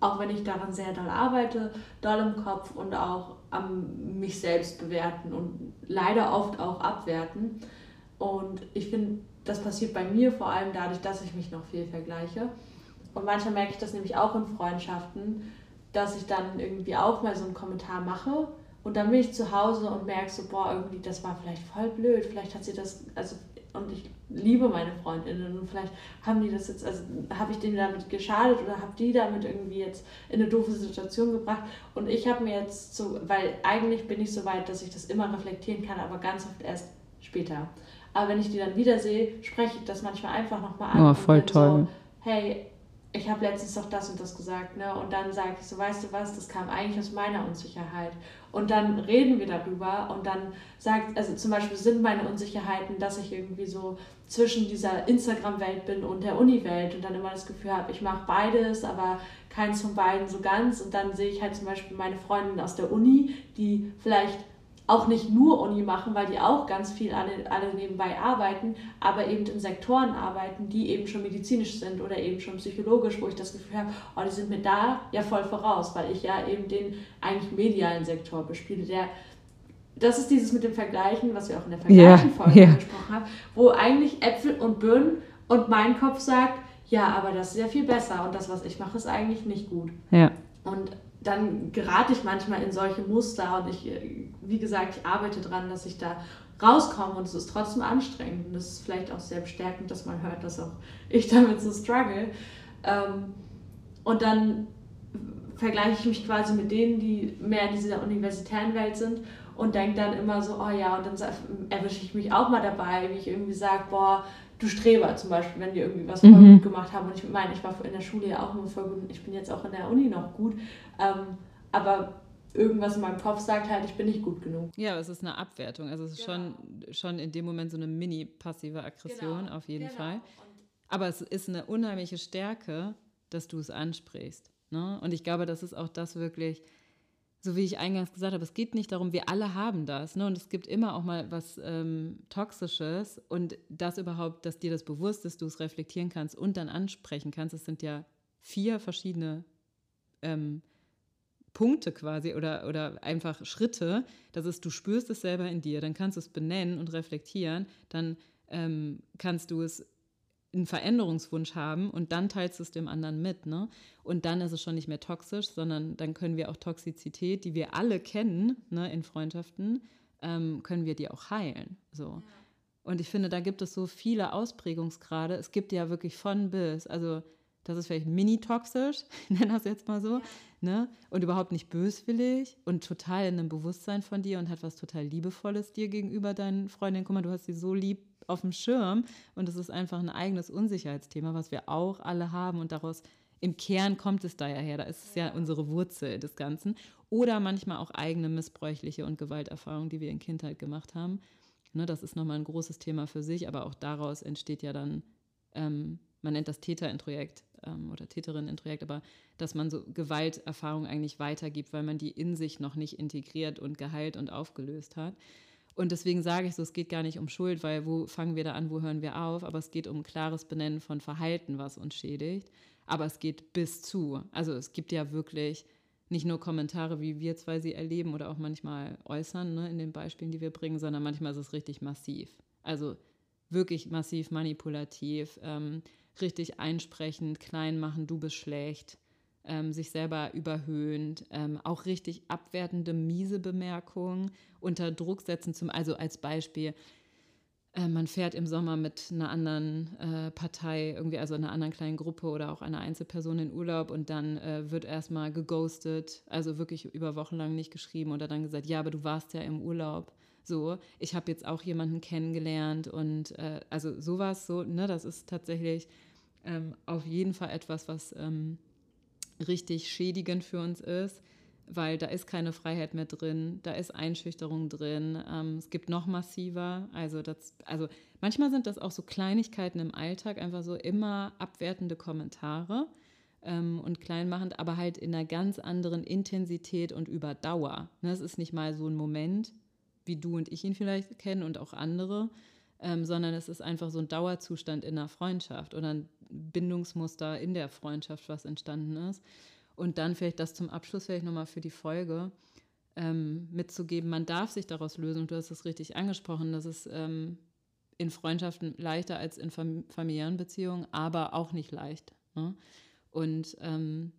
auch wenn ich daran sehr doll arbeite, doll im Kopf und auch am mich selbst bewerten und leider oft auch abwerten. Und ich finde, das passiert bei mir vor allem dadurch, dass ich mich noch viel vergleiche. Und manchmal merke ich das nämlich auch in Freundschaften, dass ich dann irgendwie auch mal so einen Kommentar mache und dann bin ich zu Hause und merke so, boah, irgendwie, das war vielleicht voll blöd, vielleicht hat sie das, also und ich liebe meine Freundinnen und vielleicht haben die das jetzt, also habe ich denen damit geschadet oder habe die damit irgendwie jetzt in eine doofe Situation gebracht und ich habe mir jetzt so, weil eigentlich bin ich so weit, dass ich das immer reflektieren kann, aber ganz oft erst später. Aber wenn ich die dann wiedersehe, spreche ich das manchmal einfach nochmal an. Oh, voll toll. So, hey, ich habe letztens doch das und das gesagt, ne? Und dann sage ich so, weißt du was, das kam eigentlich aus meiner Unsicherheit. Und dann reden wir darüber und dann sagt, also zum Beispiel sind meine Unsicherheiten, dass ich irgendwie so zwischen dieser Instagram-Welt bin und der Uni-Welt und dann immer das Gefühl habe, ich mache beides, aber keins von beiden so ganz. Und dann sehe ich halt zum Beispiel meine Freundin aus der Uni, die vielleicht auch nicht nur Uni machen, weil die auch ganz viel alle, alle nebenbei arbeiten, aber eben in Sektoren arbeiten, die eben schon medizinisch sind oder eben schon psychologisch, wo ich das Gefühl habe, oh, die sind mir da ja voll voraus, weil ich ja eben den eigentlich medialen Sektor bespiele, der das ist dieses mit dem Vergleichen, was wir auch in der vergleichen Folge yeah, yeah. angesprochen haben, wo eigentlich Äpfel und Birnen und mein Kopf sagt, ja, aber das ist ja viel besser und das, was ich mache, ist eigentlich nicht gut. Ja. Und dann gerate ich manchmal in solche Muster und ich, wie gesagt, ich arbeite daran, dass ich da rauskomme und es ist trotzdem anstrengend und es ist vielleicht auch sehr bestärkend, dass man hört, dass auch ich damit so struggle. Ähm, und dann vergleiche ich mich quasi mit denen, die mehr in dieser universitären Welt sind und denke dann immer so, oh ja, und dann erwische ich mich auch mal dabei, wie ich irgendwie sage, boah, du Streber zum Beispiel, wenn die irgendwie was voll mhm. gut gemacht haben. Und ich meine, ich war in der Schule ja auch immer voll gut. Ich bin jetzt auch in der Uni noch gut. Ähm, aber irgendwas in meinem Kopf sagt halt, ich bin nicht gut genug. Ja, es ist eine Abwertung. Also es ist genau. schon, schon in dem Moment so eine mini-passive Aggression genau. auf jeden genau. Fall. Aber es ist eine unheimliche Stärke, dass du es ansprichst. Ne? Und ich glaube, das ist auch das wirklich, so wie ich eingangs gesagt habe, es geht nicht darum, wir alle haben das. Ne? Und es gibt immer auch mal was ähm, Toxisches und das überhaupt, dass dir das bewusst ist, du es reflektieren kannst und dann ansprechen kannst. Es sind ja vier verschiedene ähm, Punkte quasi oder, oder einfach Schritte. Das ist, du spürst es selber in dir, dann kannst du es benennen und reflektieren, dann ähm, kannst du es einen Veränderungswunsch haben und dann teilst du es dem anderen mit. Ne? Und dann ist es schon nicht mehr toxisch, sondern dann können wir auch Toxizität, die wir alle kennen ne, in Freundschaften, ähm, können wir die auch heilen. So. Und ich finde, da gibt es so viele Ausprägungsgrade. Es gibt ja wirklich von bis. Also das ist vielleicht mini-toxisch, ich nenne das jetzt mal so, ja. ne? Und überhaupt nicht böswillig und total in einem Bewusstsein von dir und hat was total Liebevolles dir gegenüber deinen Freundinnen. Guck mal, du hast sie so lieb auf dem Schirm und es ist einfach ein eigenes Unsicherheitsthema, was wir auch alle haben und daraus im Kern kommt es da ja her, da ist es ja unsere Wurzel des Ganzen. Oder manchmal auch eigene missbräuchliche und Gewalterfahrungen, die wir in Kindheit gemacht haben. Ne, das ist nochmal ein großes Thema für sich, aber auch daraus entsteht ja dann, ähm, man nennt das Täterintrojekt ähm, oder Täterinnentrojekt, aber dass man so Gewalterfahrungen eigentlich weitergibt, weil man die in sich noch nicht integriert und geheilt und aufgelöst hat. Und deswegen sage ich so, es geht gar nicht um Schuld, weil wo fangen wir da an, wo hören wir auf, aber es geht um klares Benennen von Verhalten, was uns schädigt. Aber es geht bis zu. Also es gibt ja wirklich nicht nur Kommentare, wie wir zwei sie erleben oder auch manchmal äußern ne, in den Beispielen, die wir bringen, sondern manchmal ist es richtig massiv. Also wirklich massiv manipulativ, ähm, richtig einsprechend, klein machen, du bist schlecht, ähm, sich selber überhöhend, ähm, auch richtig abwertende, miese Bemerkungen unter Druck setzen, zum, also als Beispiel, äh, man fährt im Sommer mit einer anderen äh, Partei, irgendwie also einer anderen kleinen Gruppe oder auch einer Einzelperson in Urlaub und dann äh, wird erstmal geghostet, also wirklich über Wochen lang nicht geschrieben oder dann gesagt, ja, aber du warst ja im Urlaub. So, ich habe jetzt auch jemanden kennengelernt und äh, also sowas, so, ne, das ist tatsächlich ähm, auf jeden Fall etwas, was ähm, richtig schädigend für uns ist, weil da ist keine Freiheit mehr drin, da ist Einschüchterung drin, ähm, es gibt noch massiver, also das, also manchmal sind das auch so Kleinigkeiten im Alltag, einfach so immer abwertende Kommentare ähm, und kleinmachend, aber halt in einer ganz anderen Intensität und Überdauer. Ne, es ist nicht mal so ein Moment, wie du und ich ihn vielleicht kennen und auch andere, ähm, sondern es ist einfach so ein Dauerzustand in einer Freundschaft oder ein Bindungsmuster in der Freundschaft, was entstanden ist. Und dann vielleicht das zum Abschluss vielleicht nochmal für die Folge ähm, mitzugeben, man darf sich daraus lösen. Du hast es richtig angesprochen, dass es ähm, in Freundschaften leichter als in fam familiären Beziehungen, aber auch nicht leicht. Ne? Und ähm,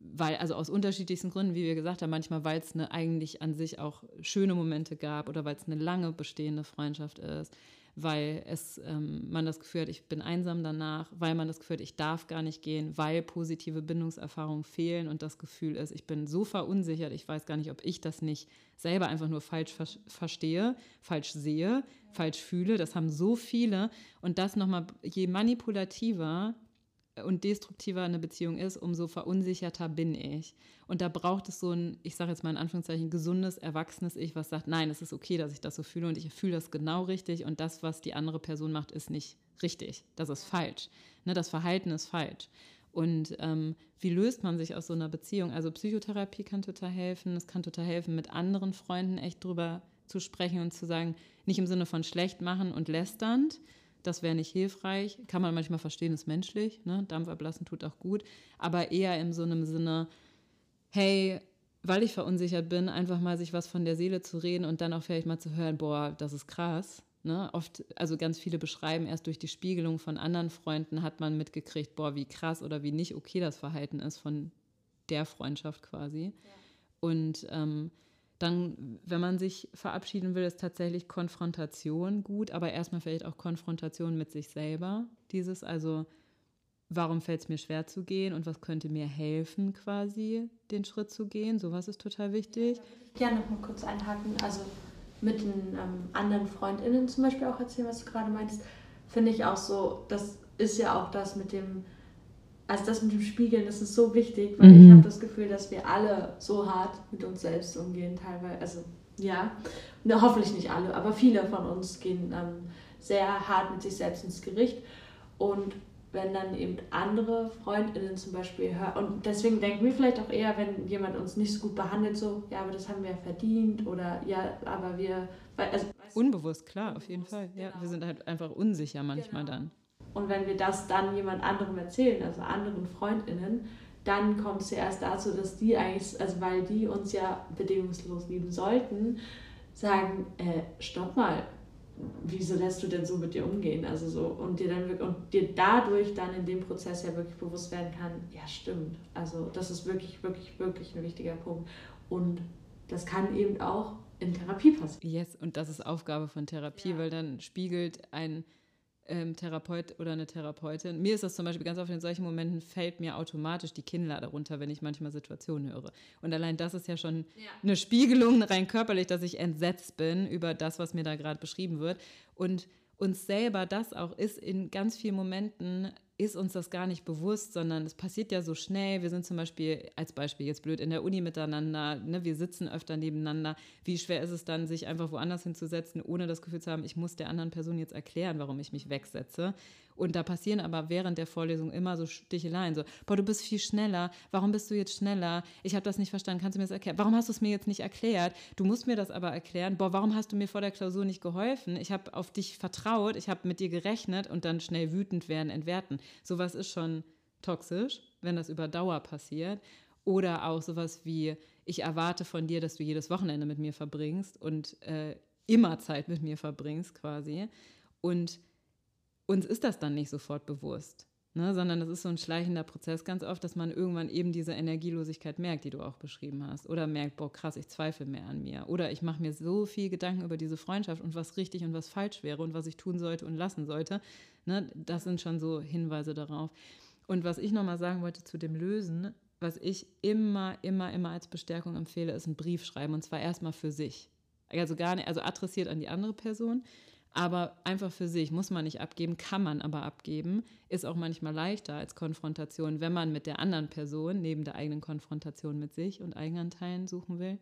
weil, also aus unterschiedlichsten Gründen, wie wir gesagt haben, manchmal, weil es eine eigentlich an sich auch schöne Momente gab oder weil es eine lange bestehende Freundschaft ist, weil es, ähm, man das Gefühl hat, ich bin einsam danach, weil man das Gefühl hat, ich darf gar nicht gehen, weil positive Bindungserfahrungen fehlen und das Gefühl ist, ich bin so verunsichert, ich weiß gar nicht, ob ich das nicht selber einfach nur falsch ver verstehe, falsch sehe, falsch fühle. Das haben so viele und das nochmal, je manipulativer und destruktiver eine Beziehung ist, umso verunsicherter bin ich. Und da braucht es so ein, ich sage jetzt mal in Anführungszeichen, gesundes, erwachsenes Ich, was sagt, nein, es ist okay, dass ich das so fühle und ich fühle das genau richtig und das, was die andere Person macht, ist nicht richtig. Das ist falsch. Ne, das Verhalten ist falsch. Und ähm, wie löst man sich aus so einer Beziehung? Also Psychotherapie kann total helfen. Es kann total helfen, mit anderen Freunden echt drüber zu sprechen und zu sagen, nicht im Sinne von schlecht machen und lästernd, das wäre nicht hilfreich. Kann man manchmal verstehen, ist menschlich. Ne? Dampf ablassen tut auch gut. Aber eher in so einem Sinne, hey, weil ich verunsichert bin, einfach mal sich was von der Seele zu reden und dann auch vielleicht mal zu hören, boah, das ist krass. Ne? Oft, also ganz viele beschreiben, erst durch die Spiegelung von anderen Freunden hat man mitgekriegt, boah, wie krass oder wie nicht okay das Verhalten ist von der Freundschaft quasi. Ja. Und ähm, dann, wenn man sich verabschieden will, ist tatsächlich Konfrontation gut, aber erstmal vielleicht auch Konfrontation mit sich selber. Dieses, also, warum fällt es mir schwer zu gehen und was könnte mir helfen, quasi den Schritt zu gehen? Sowas ist total wichtig. Ja, ich gerne noch mal kurz einhaken. Also, mit den ähm, anderen FreundInnen zum Beispiel auch erzählen, was du gerade meinst, finde ich auch so, das ist ja auch das mit dem also das mit dem Spiegeln, das ist so wichtig, weil mhm. ich habe das Gefühl, dass wir alle so hart mit uns selbst umgehen, teilweise. Also ja, ne, hoffentlich nicht alle, aber viele von uns gehen ähm, sehr hart mit sich selbst ins Gericht. Und wenn dann eben andere Freundinnen zum Beispiel hören. Und deswegen denken wir vielleicht auch eher, wenn jemand uns nicht so gut behandelt, so, ja, aber das haben wir verdient oder ja, aber wir. Also, Unbewusst, klar, auf jeden Fall. Ja, genau. wir sind halt einfach unsicher manchmal genau. dann. Und wenn wir das dann jemand anderem erzählen, also anderen Freundinnen, dann kommt es ja erst dazu, dass die eigentlich, also weil die uns ja bedingungslos lieben sollten, sagen, äh, stopp mal, wieso lässt du denn so mit dir umgehen? Also so, und dir dann und dir dadurch dann in dem Prozess ja wirklich bewusst werden kann, ja stimmt. Also das ist wirklich, wirklich, wirklich ein wichtiger Punkt. Und das kann eben auch in Therapie passieren. Yes, und das ist Aufgabe von Therapie, ja. weil dann spiegelt ein ähm, Therapeut oder eine Therapeutin. Mir ist das zum Beispiel ganz oft in solchen Momenten fällt mir automatisch die Kinnlade runter, wenn ich manchmal Situationen höre. Und allein das ist ja schon ja. eine Spiegelung rein körperlich, dass ich entsetzt bin über das, was mir da gerade beschrieben wird. Und uns selber das auch ist in ganz vielen Momenten ist uns das gar nicht bewusst, sondern es passiert ja so schnell. Wir sind zum Beispiel, als Beispiel jetzt blöd, in der Uni miteinander, ne, wir sitzen öfter nebeneinander. Wie schwer ist es dann, sich einfach woanders hinzusetzen, ohne das Gefühl zu haben, ich muss der anderen Person jetzt erklären, warum ich mich wegsetze. Und da passieren aber während der Vorlesung immer so Sticheleien, so, boah, du bist viel schneller, warum bist du jetzt schneller? Ich habe das nicht verstanden, kannst du mir das erklären? Warum hast du es mir jetzt nicht erklärt? Du musst mir das aber erklären. Boah, warum hast du mir vor der Klausur nicht geholfen? Ich habe auf dich vertraut, ich habe mit dir gerechnet und dann schnell wütend werden, entwerten. Sowas ist schon toxisch, wenn das über Dauer passiert. Oder auch sowas wie, ich erwarte von dir, dass du jedes Wochenende mit mir verbringst und äh, immer Zeit mit mir verbringst quasi. Und uns ist das dann nicht sofort bewusst, ne? sondern das ist so ein schleichender Prozess ganz oft, dass man irgendwann eben diese Energielosigkeit merkt, die du auch beschrieben hast. Oder merkt, boah, krass, ich zweifle mehr an mir. Oder ich mache mir so viel Gedanken über diese Freundschaft und was richtig und was falsch wäre und was ich tun sollte und lassen sollte. Ne? Das sind schon so Hinweise darauf. Und was ich nochmal sagen wollte zu dem Lösen, was ich immer, immer, immer als Bestärkung empfehle, ist ein Brief schreiben und zwar erstmal für sich. Also gar nicht, also adressiert an die andere Person, aber einfach für sich muss man nicht abgeben, kann man aber abgeben, ist auch manchmal leichter als Konfrontation, wenn man mit der anderen Person neben der eigenen Konfrontation mit sich und Eigenanteilen suchen will,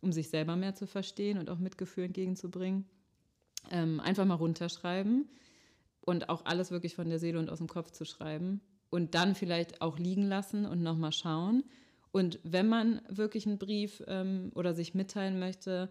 um sich selber mehr zu verstehen und auch Mitgefühl entgegenzubringen. Ähm, einfach mal runterschreiben und auch alles wirklich von der Seele und aus dem Kopf zu schreiben und dann vielleicht auch liegen lassen und nochmal schauen. Und wenn man wirklich einen Brief ähm, oder sich mitteilen möchte,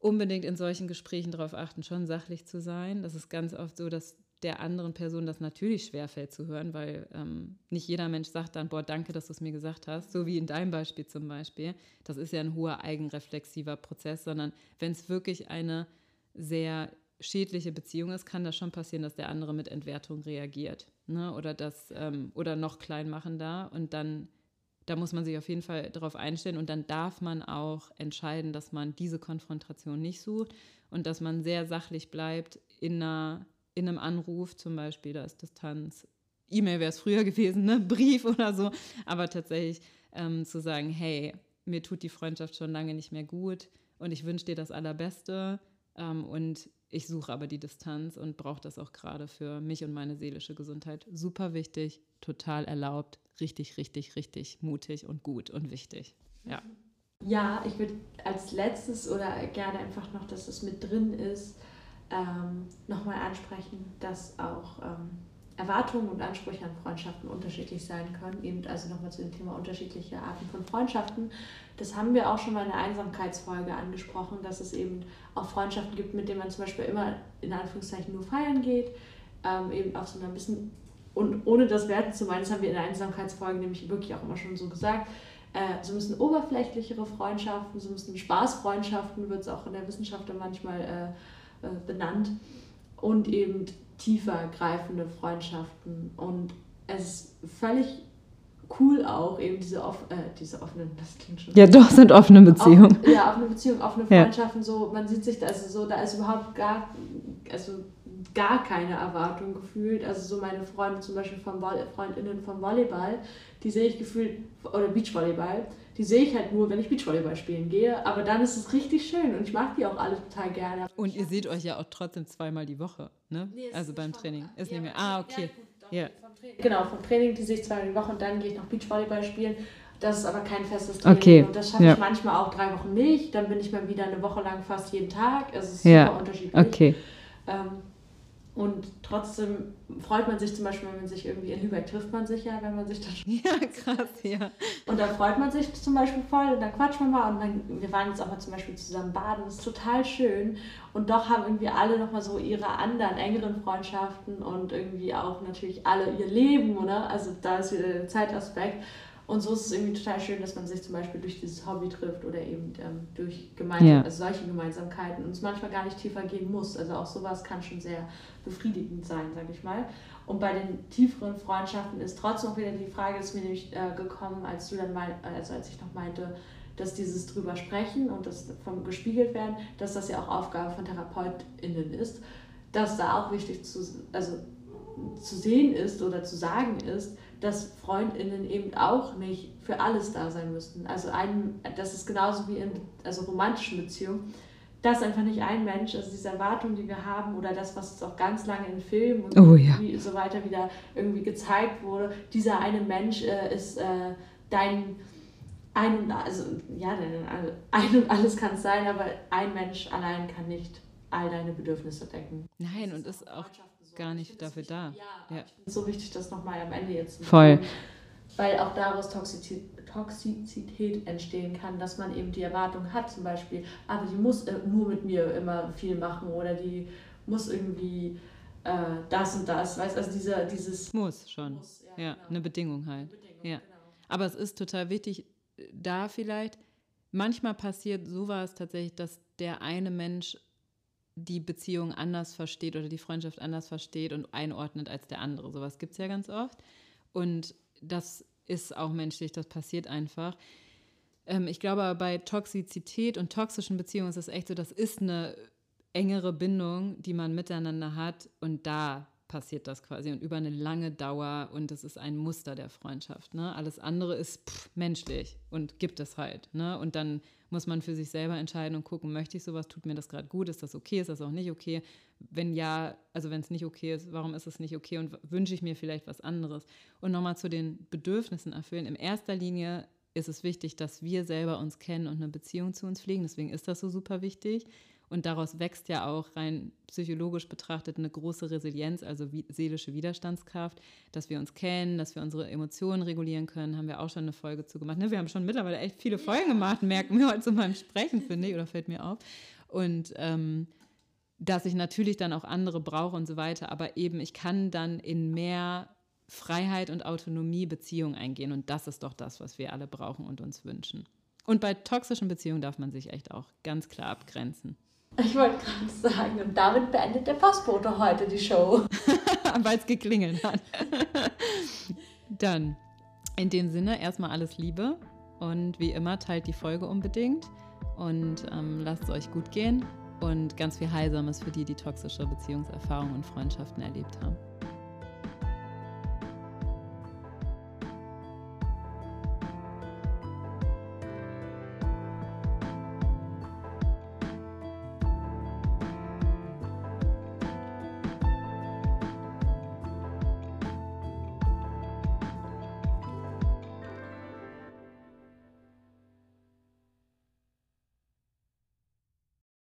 unbedingt in solchen Gesprächen darauf achten, schon sachlich zu sein. Das ist ganz oft so, dass der anderen Person das natürlich schwerfällt zu hören, weil ähm, nicht jeder Mensch sagt dann, boah, danke, dass du es mir gesagt hast, so wie in deinem Beispiel zum Beispiel. Das ist ja ein hoher eigenreflexiver Prozess, sondern wenn es wirklich eine sehr schädliche Beziehung ist, kann das schon passieren, dass der andere mit Entwertung reagiert ne? oder, das, ähm, oder noch klein machen da und dann da muss man sich auf jeden Fall darauf einstellen und dann darf man auch entscheiden, dass man diese Konfrontation nicht sucht und dass man sehr sachlich bleibt in, einer, in einem Anruf, zum Beispiel, da ist Distanz. E-Mail wäre es früher gewesen, ne? Brief oder so, aber tatsächlich ähm, zu sagen, hey, mir tut die Freundschaft schon lange nicht mehr gut und ich wünsche dir das Allerbeste ähm, und ich suche aber die Distanz und brauche das auch gerade für mich und meine seelische Gesundheit. Super wichtig, total erlaubt, richtig, richtig, richtig mutig und gut und wichtig. Ja. Ja, ich würde als letztes oder gerne einfach noch, dass es mit drin ist, ähm, nochmal ansprechen, dass auch ähm, Erwartungen und Ansprüche an Freundschaften unterschiedlich sein können. Eben also nochmal zu dem Thema unterschiedliche Arten von Freundschaften. Das haben wir auch schon mal in der Einsamkeitsfolge angesprochen, dass es eben auch Freundschaften gibt, mit denen man zum Beispiel immer in Anführungszeichen nur feiern geht, ähm, eben auf so einer bisschen, und ohne das werten zu meinen, das haben wir in der Einsamkeitsfolge nämlich wirklich auch immer schon so gesagt, äh, so müssen oberflächlichere Freundschaften, so müssen Spaßfreundschaften, wird es auch in der Wissenschaft dann manchmal äh, äh, benannt, und eben tiefer greifende Freundschaften. Und es ist völlig cool auch, eben diese, off äh, diese offenen, das klingt schon. Ja, doch, sind offene Beziehungen. Off, ja, offene Beziehungen, offene Freundschaften, ja. so, man sieht sich da, also so, da ist überhaupt gar, also gar keine Erwartung gefühlt. Also so meine Freunde zum Beispiel vom Freundinnen vom Volleyball, die sehe ich gefühlt, oder Beachvolleyball, die sehe ich halt nur, wenn ich Beachvolleyball spielen gehe. Aber dann ist es richtig schön und ich mag die auch alle total gerne. Und ihr seht euch ja auch trotzdem zweimal die Woche, ne? Nee, also beim Training. Ist ja, nicht mehr. Ah, okay. Ja, gut, ja. Genau, vom Training, die sehe ich zweimal die Woche und dann gehe ich noch Beachvolleyball spielen. Das ist aber kein festes Training. Okay. Und das schaffe ja. ich manchmal auch drei Wochen nicht. Dann bin ich mal wieder eine Woche lang fast jeden Tag. Es ist super unterschiedlich. Okay. Ähm, Und trotzdem freut man sich zum Beispiel, wenn man sich irgendwie in Lübeck trifft man sich ja, wenn man sich dann Ja, krass, ja. Und dann freut man sich zum Beispiel voll und dann quatscht man mal und dann, wir waren jetzt auch mal zum Beispiel zusammen baden, das ist total schön. Und doch haben irgendwie alle nochmal so ihre anderen engeren Freundschaften und irgendwie auch natürlich alle ihr Leben, oder? Also da ist wieder der Zeitaspekt. Und so ist es irgendwie total schön, dass man sich zum Beispiel durch dieses Hobby trifft oder eben ähm, durch gemeinsam, ja. also solche Gemeinsamkeiten und es manchmal gar nicht tiefer gehen muss. Also auch sowas kann schon sehr befriedigend sein, sag ich mal. Und bei den tieferen Freundschaften ist trotzdem auch wieder die Frage, ist mir nämlich äh, gekommen, als du dann mal, also als ich noch meinte, dass dieses drüber sprechen und das vom gespiegelt werden, dass das ja auch Aufgabe von TherapeutInnen ist, dass da auch wichtig zu, also zu sehen ist oder zu sagen ist, dass FreundInnen eben auch nicht für alles da sein müssten. Also ein, das ist genauso wie in also romantischen Beziehungen, dass einfach nicht ein Mensch, also diese Erwartung, die wir haben, oder das, was uns auch ganz lange in Filmen und oh, ja. so weiter wieder irgendwie gezeigt wurde, dieser eine Mensch äh, ist äh, dein ein und also ja, ein und alles kann es sein, aber ein Mensch allein kann nicht all deine Bedürfnisse decken. Nein, und ist auch gar nicht dafür da. Ja, ja. so wichtig, das nochmal am Ende jetzt zu Voll. Machen, weil auch daraus Toxizität, Toxizität entstehen kann, dass man eben die Erwartung hat, zum Beispiel, aber die muss äh, nur mit mir immer viel machen oder die muss irgendwie äh, das und das, weißt also dieser, dieses. Muss schon. Muss, ja, ja genau. eine Bedingung halt. Eine Bedingung, ja. Genau. Aber es ist total wichtig, da vielleicht, manchmal passiert sowas tatsächlich, dass der eine Mensch die Beziehung anders versteht oder die Freundschaft anders versteht und einordnet als der andere. Sowas gibt es ja ganz oft. Und das ist auch menschlich, das passiert einfach. Ähm, ich glaube, bei Toxizität und toxischen Beziehungen ist es echt so, das ist eine engere Bindung, die man miteinander hat und da passiert das quasi und über eine lange Dauer und das ist ein Muster der Freundschaft. Ne? Alles andere ist pff, menschlich und gibt es halt. Ne? Und dann muss man für sich selber entscheiden und gucken, möchte ich sowas, tut mir das gerade gut, ist das okay, ist das auch nicht okay? Wenn ja, also wenn es nicht okay ist, warum ist es nicht okay und wünsche ich mir vielleicht was anderes? Und nochmal zu den Bedürfnissen erfüllen. In erster Linie ist es wichtig, dass wir selber uns kennen und eine Beziehung zu uns pflegen. Deswegen ist das so super wichtig. Und daraus wächst ja auch rein psychologisch betrachtet eine große Resilienz, also wie, seelische Widerstandskraft, dass wir uns kennen, dass wir unsere Emotionen regulieren können. Haben wir auch schon eine Folge zu gemacht. Ne? Wir haben schon mittlerweile echt viele Folgen gemacht, merken wir heute zu meinem Sprechen, finde ich, oder fällt mir auf. Und ähm, dass ich natürlich dann auch andere brauche und so weiter, aber eben ich kann dann in mehr Freiheit und Autonomie Beziehungen eingehen und das ist doch das, was wir alle brauchen und uns wünschen. Und bei toxischen Beziehungen darf man sich echt auch ganz klar abgrenzen. Ich wollte gerade sagen, und damit beendet der Postbote heute die Show. Weil es geklingelt hat. Dann, in dem Sinne, erstmal alles Liebe und wie immer teilt die Folge unbedingt und ähm, lasst es euch gut gehen und ganz viel Heilsames für die, die toxische Beziehungserfahrungen und Freundschaften erlebt haben.